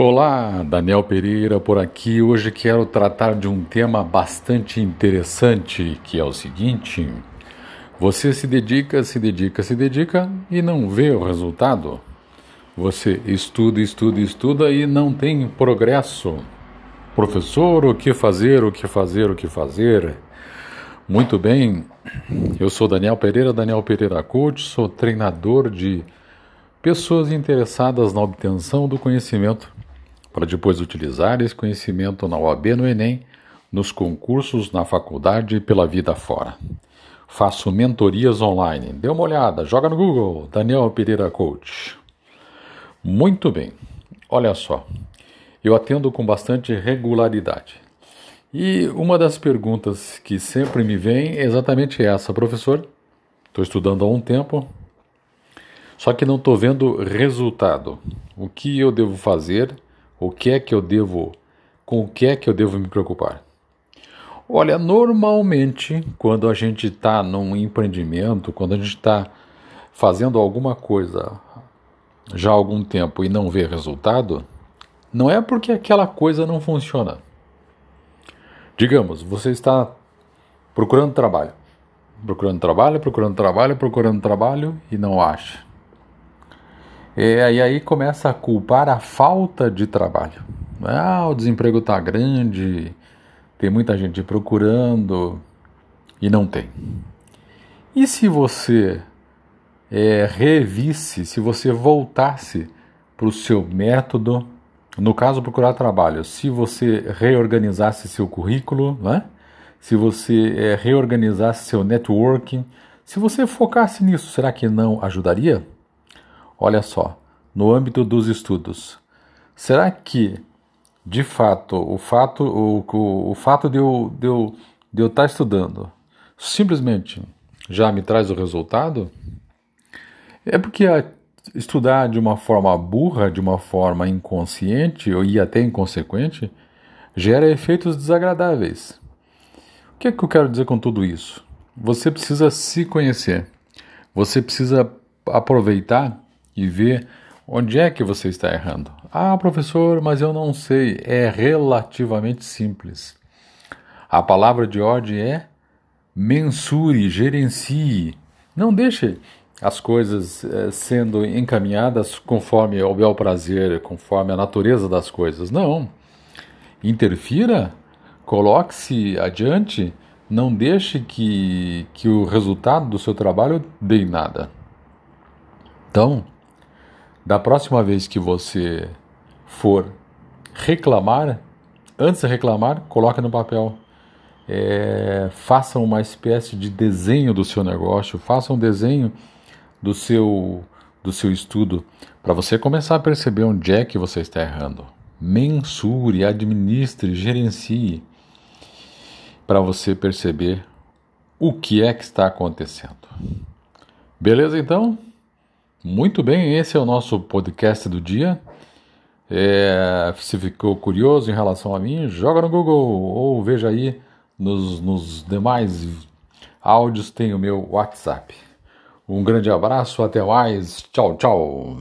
Olá, Daniel Pereira por aqui. Hoje quero tratar de um tema bastante interessante, que é o seguinte: você se dedica, se dedica, se dedica e não vê o resultado. Você estuda, estuda, estuda e não tem progresso. Professor, o que fazer, o que fazer, o que fazer? Muito bem, eu sou Daniel Pereira, Daniel Pereira Coach, sou treinador de pessoas interessadas na obtenção do conhecimento para depois utilizar esse conhecimento na OAB, no Enem, nos concursos, na faculdade e pela vida fora. Faço mentorias online. Dê uma olhada, joga no Google, Daniel Pereira Coach. Muito bem, olha só, eu atendo com bastante regularidade. E uma das perguntas que sempre me vem é exatamente essa, professor. Estou estudando há um tempo, só que não estou vendo resultado. O que eu devo fazer o que é que eu devo, com o que é que eu devo me preocupar? Olha, normalmente, quando a gente está num empreendimento, quando a gente está fazendo alguma coisa já há algum tempo e não vê resultado, não é porque aquela coisa não funciona. Digamos, você está procurando trabalho, procurando trabalho, procurando trabalho, procurando trabalho e não acha. É, e aí começa a culpar a falta de trabalho. Ah, o desemprego está grande, tem muita gente procurando e não tem. E se você é, revisse, se você voltasse para o seu método, no caso procurar trabalho, se você reorganizasse seu currículo, né? se você é, reorganizasse seu networking, se você focasse nisso, será que não ajudaria? Olha só, no âmbito dos estudos, será que, de fato, o fato, o, o, o fato de eu, de, eu, de eu estar estudando simplesmente já me traz o resultado? É porque estudar de uma forma burra, de uma forma inconsciente e até inconsequente, gera efeitos desagradáveis. O que é que eu quero dizer com tudo isso? Você precisa se conhecer. Você precisa aproveitar e ver onde é que você está errando. Ah, professor, mas eu não sei. É relativamente simples. A palavra de ordem é mensure, gerencie. Não deixe as coisas eh, sendo encaminhadas conforme o bel prazer, conforme a natureza das coisas. Não. Interfira, coloque-se adiante, não deixe que, que o resultado do seu trabalho dê nada. Então, da próxima vez que você for reclamar, antes de reclamar, coloque no papel. É, faça uma espécie de desenho do seu negócio, faça um desenho do seu, do seu estudo, para você começar a perceber onde é que você está errando. Mensure, administre, gerencie, para você perceber o que é que está acontecendo. Beleza então? Muito bem, esse é o nosso podcast do dia. É, se ficou curioso em relação a mim, joga no Google ou veja aí nos, nos demais áudios tem o meu WhatsApp. Um grande abraço, até mais, tchau, tchau.